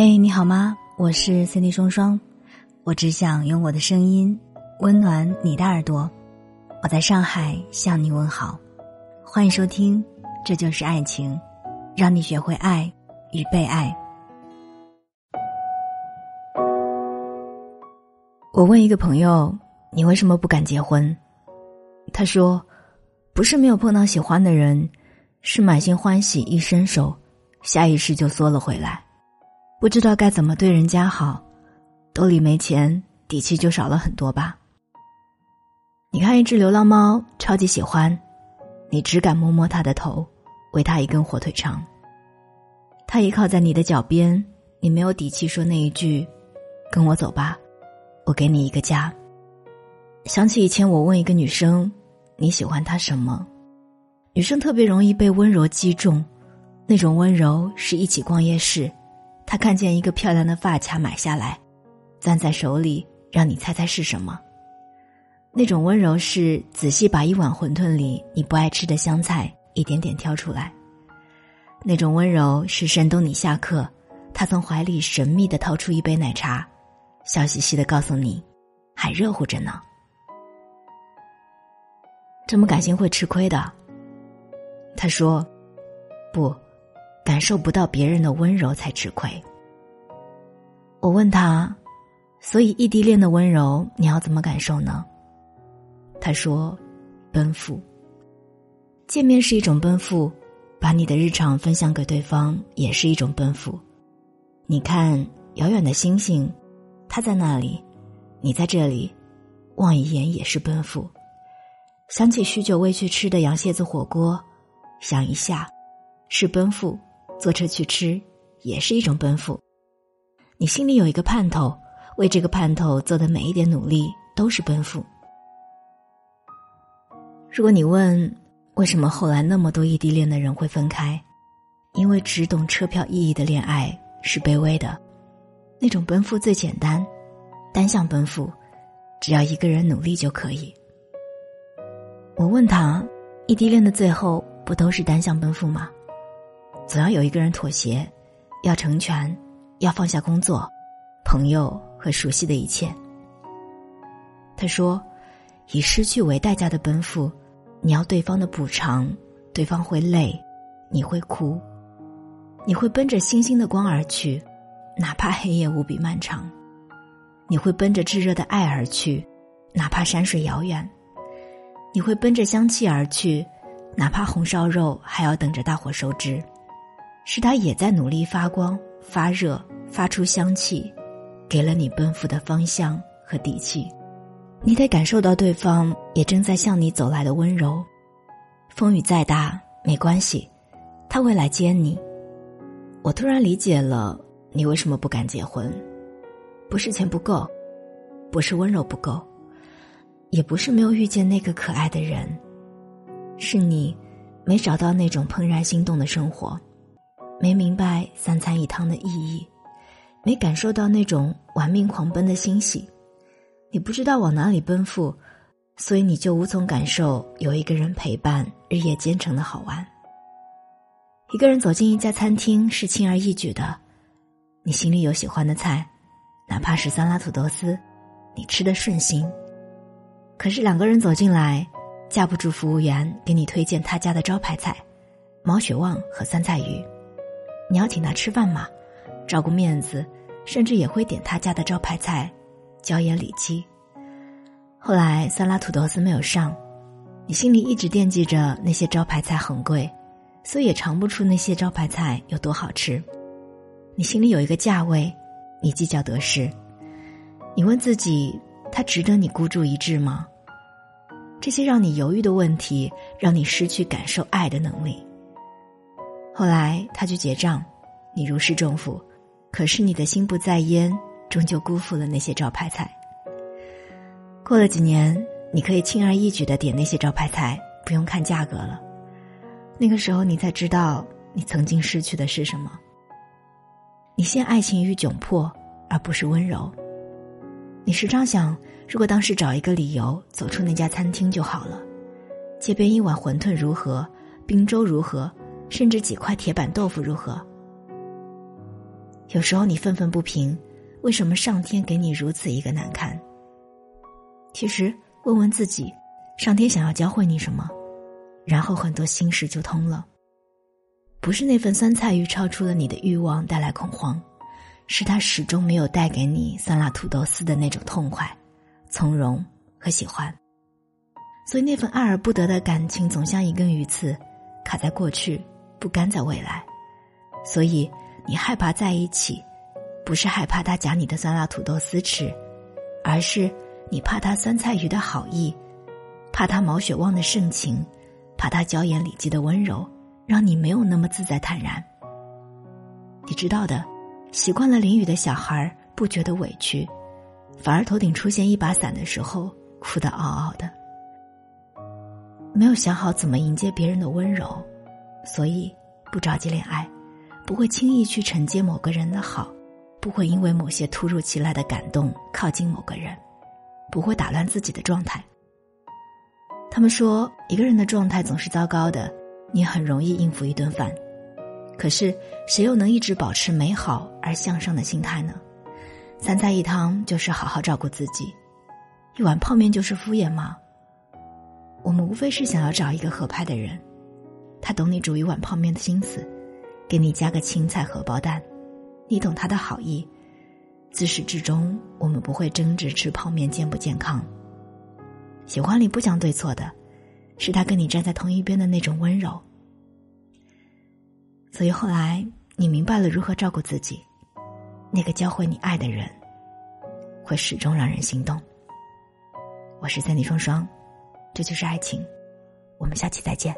嘿，你好吗？我是 Cindy 双双，我只想用我的声音温暖你的耳朵。我在上海向你问好，欢迎收听《这就是爱情》，让你学会爱与被爱。我问一个朋友：“你为什么不敢结婚？”他说：“不是没有碰到喜欢的人，是满心欢喜一伸手，下意识就缩了回来。”不知道该怎么对人家好，兜里没钱，底气就少了很多吧。你看一只流浪猫，超级喜欢，你只敢摸摸它的头，喂它一根火腿肠。它依靠在你的脚边，你没有底气说那一句：“跟我走吧，我给你一个家。”想起以前我问一个女生：“你喜欢他什么？”女生特别容易被温柔击中，那种温柔是一起逛夜市。他看见一个漂亮的发卡，买下来，攥在手里，让你猜猜是什么。那种温柔是仔细把一碗馄饨里你不爱吃的香菜一点点挑出来。那种温柔是山东你下课，他从怀里神秘的掏出一杯奶茶，笑嘻嘻的告诉你，还热乎着呢。这么感性会吃亏的。他说，不。感受不到别人的温柔才吃亏。我问他，所以异地恋的温柔你要怎么感受呢？他说，奔赴。见面是一种奔赴，把你的日常分享给对方也是一种奔赴。你看遥远的星星，它在那里，你在这里，望一眼也是奔赴。想起许久未去吃的羊蝎子火锅，想一下，是奔赴。坐车去吃，也是一种奔赴。你心里有一个盼头，为这个盼头做的每一点努力都是奔赴。如果你问为什么后来那么多异地恋的人会分开，因为只懂车票意义的恋爱是卑微的，那种奔赴最简单，单向奔赴，只要一个人努力就可以。我问他，异地恋的最后不都是单向奔赴吗？总要有一个人妥协，要成全，要放下工作、朋友和熟悉的一切。他说：“以失去为代价的奔赴，你要对方的补偿，对方会累，你会哭，你会奔着星星的光而去，哪怕黑夜无比漫长；你会奔着炙热的爱而去，哪怕山水遥远；你会奔着香气而去，哪怕红烧肉还要等着大火收汁。”是他也在努力发光、发热、发出香气，给了你奔赴的方向和底气。你得感受到对方也正在向你走来的温柔。风雨再大没关系，他会来接你。我突然理解了你为什么不敢结婚，不是钱不够，不是温柔不够，也不是没有遇见那个可爱的人，是你没找到那种怦然心动的生活。没明白三餐一汤的意义，没感受到那种玩命狂奔的欣喜，你不知道往哪里奔赴，所以你就无从感受有一个人陪伴日夜兼程的好玩。一个人走进一家餐厅是轻而易举的，你心里有喜欢的菜，哪怕是酸辣土豆丝，你吃的顺心。可是两个人走进来，架不住服务员给你推荐他家的招牌菜——毛血旺和酸菜鱼。你要请他吃饭嘛，照顾面子，甚至也会点他家的招牌菜——椒盐里脊。后来酸辣土豆丝没有上，你心里一直惦记着那些招牌菜很贵，所以也尝不出那些招牌菜有多好吃。你心里有一个价位，你计较得失。你问自己，他值得你孤注一掷吗？这些让你犹豫的问题，让你失去感受爱的能力。后来他去结账，你如释重负，可是你的心不在焉，终究辜负了那些招牌菜。过了几年，你可以轻而易举的点那些招牌菜，不用看价格了。那个时候，你才知道你曾经失去的是什么。你陷爱情于窘迫，而不是温柔。你时常想，如果当时找一个理由走出那家餐厅就好了。街边一碗馄饨如何？冰粥如何？甚至几块铁板豆腐如何？有时候你愤愤不平，为什么上天给你如此一个难堪？其实问问自己，上天想要教会你什么？然后很多心事就通了。不是那份酸菜鱼超出了你的欲望带来恐慌，是他始终没有带给你酸辣土豆丝的那种痛快、从容和喜欢。所以那份爱而不得的感情总像一根鱼刺，卡在过去，不甘在未来。所以你害怕在一起，不是害怕他夹你的酸辣土豆丝吃，而是你怕他酸菜鱼的好意，怕他毛血旺的盛情。怕他娇言礼记的温柔，让你没有那么自在坦然。你知道的，习惯了淋雨的小孩不觉得委屈，反而头顶出现一把伞的时候哭得嗷嗷的。没有想好怎么迎接别人的温柔，所以不着急恋爱，不会轻易去承接某个人的好，不会因为某些突如其来的感动靠近某个人，不会打乱自己的状态。他们说，一个人的状态总是糟糕的，你很容易应付一顿饭。可是，谁又能一直保持美好而向上的心态呢？三菜一汤就是好好照顾自己，一碗泡面就是敷衍吗？我们无非是想要找一个合拍的人，他懂你煮一碗泡面的心思，给你加个青菜荷包蛋，你懂他的好意。自始至终，我们不会争执吃泡面健不健康。喜欢里不讲对错的，是他跟你站在同一边的那种温柔。所以后来你明白了如何照顾自己，那个教会你爱的人，会始终让人心动。我是三里双双，这就是爱情，我们下期再见。